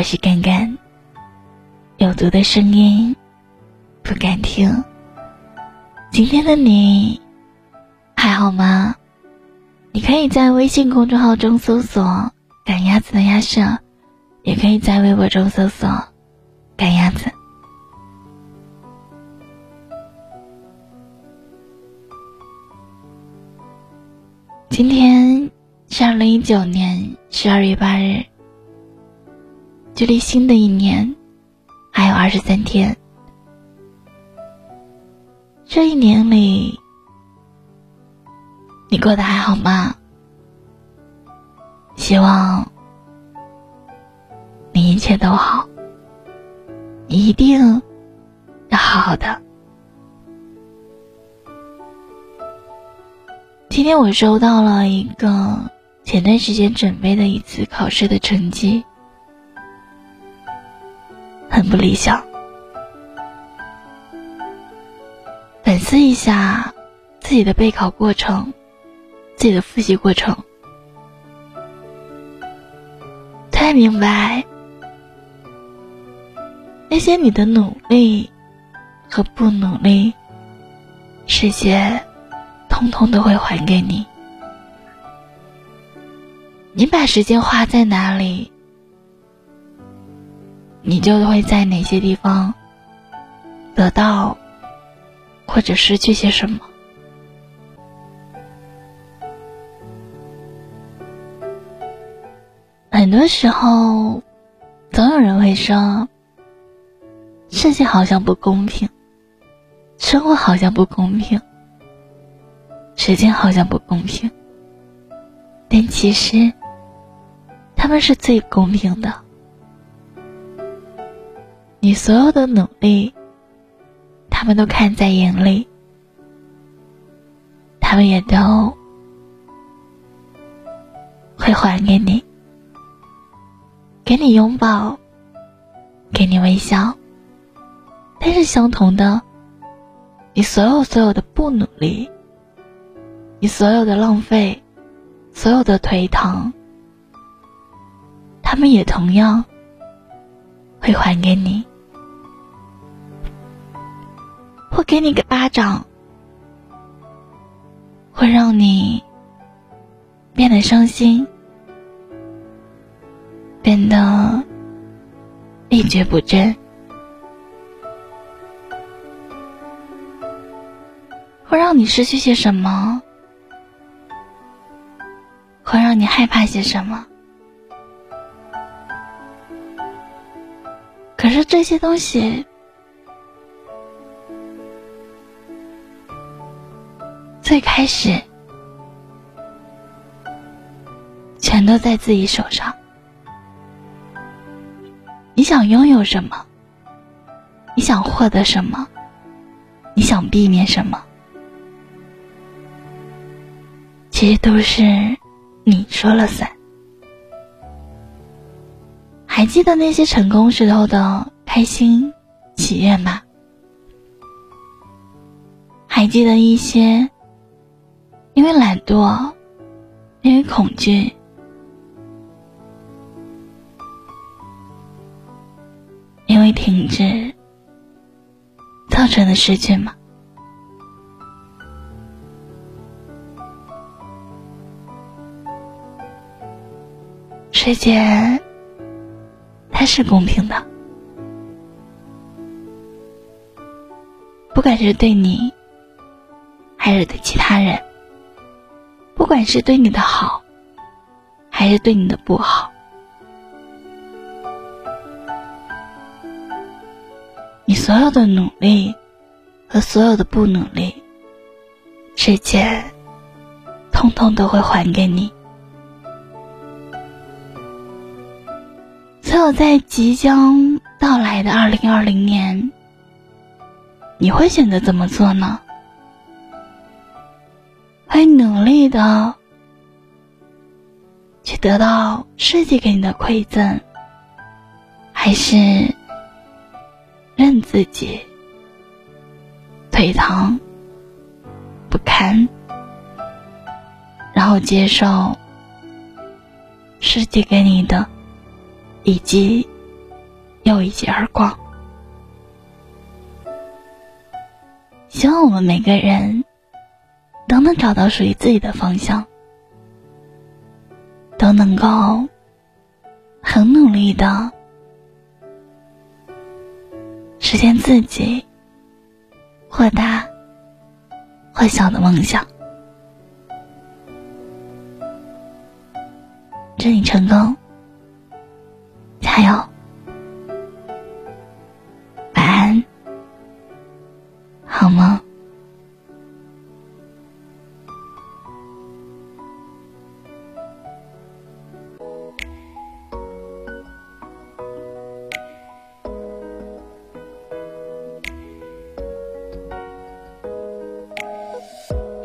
我是干干，有毒的声音不敢听。今天的你还好吗？你可以在微信公众号中搜索“赶鸭子的鸭舍”，也可以在微博中搜索“赶鸭子”。今天是二零一九年十二月八日。距离新的一年还有二十三天，这一年里，你过得还好吗？希望你一切都好，你一定要好好的。今天我收到了一个前段时间准备的一次考试的成绩。很不理想。反思一下自己的备考过程，自己的复习过程，才明白那些你的努力和不努力，世界通通都会还给你。你把时间花在哪里？你就会在哪些地方得到或者失去些什么？很多时候，总有人会说：“世界好像不公平，生活好像不公平，时间好像不公平。”但其实，他们是最公平的。你所有的努力，他们都看在眼里，他们也都会还给你，给你拥抱，给你微笑。但是相同的，你所有所有的不努力，你所有的浪费，所有的颓唐，他们也同样会还给你。会给你个巴掌，会让你变得伤心，变得一蹶不振，会让你失去些什么，会让你害怕些什么。可是这些东西。最开始，全都在自己手上。你想拥有什么？你想获得什么？你想避免什么？其实都是你说了算。还记得那些成功时候的开心、喜悦吗？还记得一些？因为懒惰，因为恐惧，因为停滞造成的失去吗？世界它是公平的，不管是对你，还是对其他人。不管是对你的好，还是对你的不好，你所有的努力和所有的不努力，世界通通都会还给你。所有在即将到来的二零二零年，你会选择怎么做呢？会努力的去得到世界给你的馈赠，还是任自己颓唐不堪，然后接受世界给你的以及又一记耳光。希望我们每个人都能找到属于自己的方向，都能够很努力的实现自己或大或小的梦想。祝你成功，加油！晚安，好梦？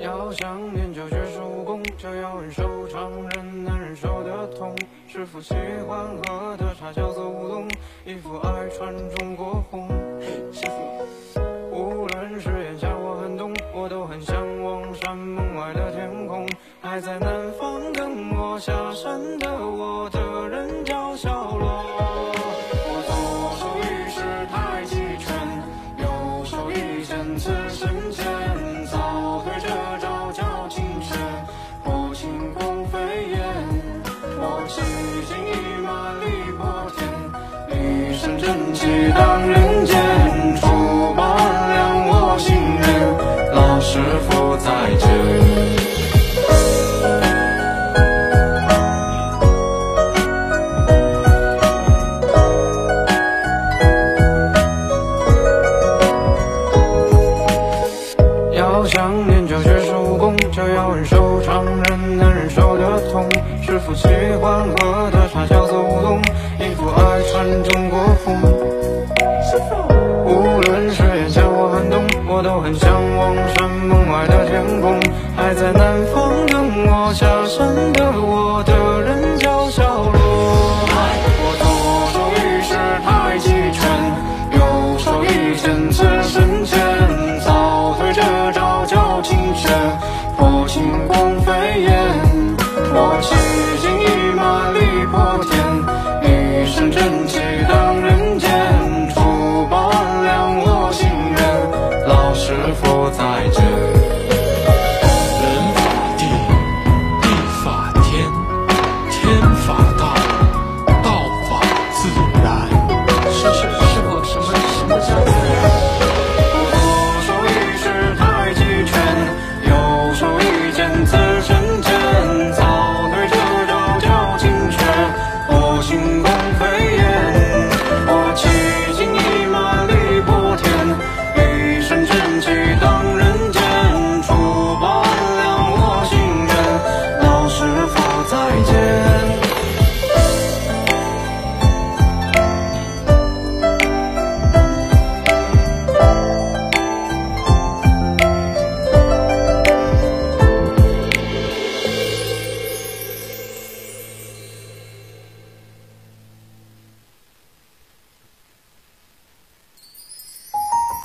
要想练就绝世武功，就要忍受常人难忍受的痛。师傅喜欢喝的茶叫做乌龙，衣服爱穿中国红。师傅，无论是炎夏或寒冬，我都很向往山门外的天空。还在南方等我下山的我的 long 喜欢喝的茶叫做乌龙，衣服爱穿中国风。无论是炎夏或寒冬，我都很向往山门外的天空。还在南方等我下山的我。